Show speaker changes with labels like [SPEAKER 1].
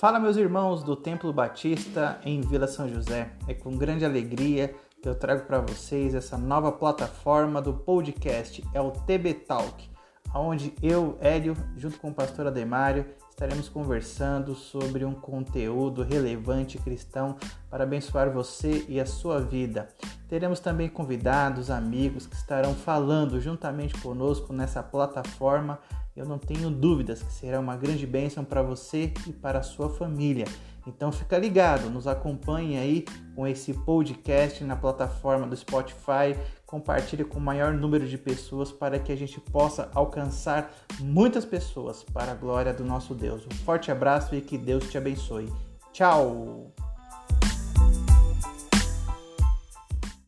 [SPEAKER 1] Fala, meus irmãos do Templo Batista em Vila São José. É com grande alegria que eu trago para vocês essa nova plataforma do podcast, é o TB Talk, onde eu, Hélio, junto com o pastor Ademário, estaremos conversando sobre um conteúdo relevante cristão para abençoar você e a sua vida. Teremos também convidados, amigos que estarão falando juntamente conosco nessa plataforma eu não tenho dúvidas que será uma grande bênção para você e para a sua família. Então fica ligado, nos acompanhe aí com esse podcast na plataforma do Spotify, compartilhe com o maior número de pessoas para que a gente possa alcançar muitas pessoas para a glória do nosso Deus. Um forte abraço e que Deus te abençoe. Tchau!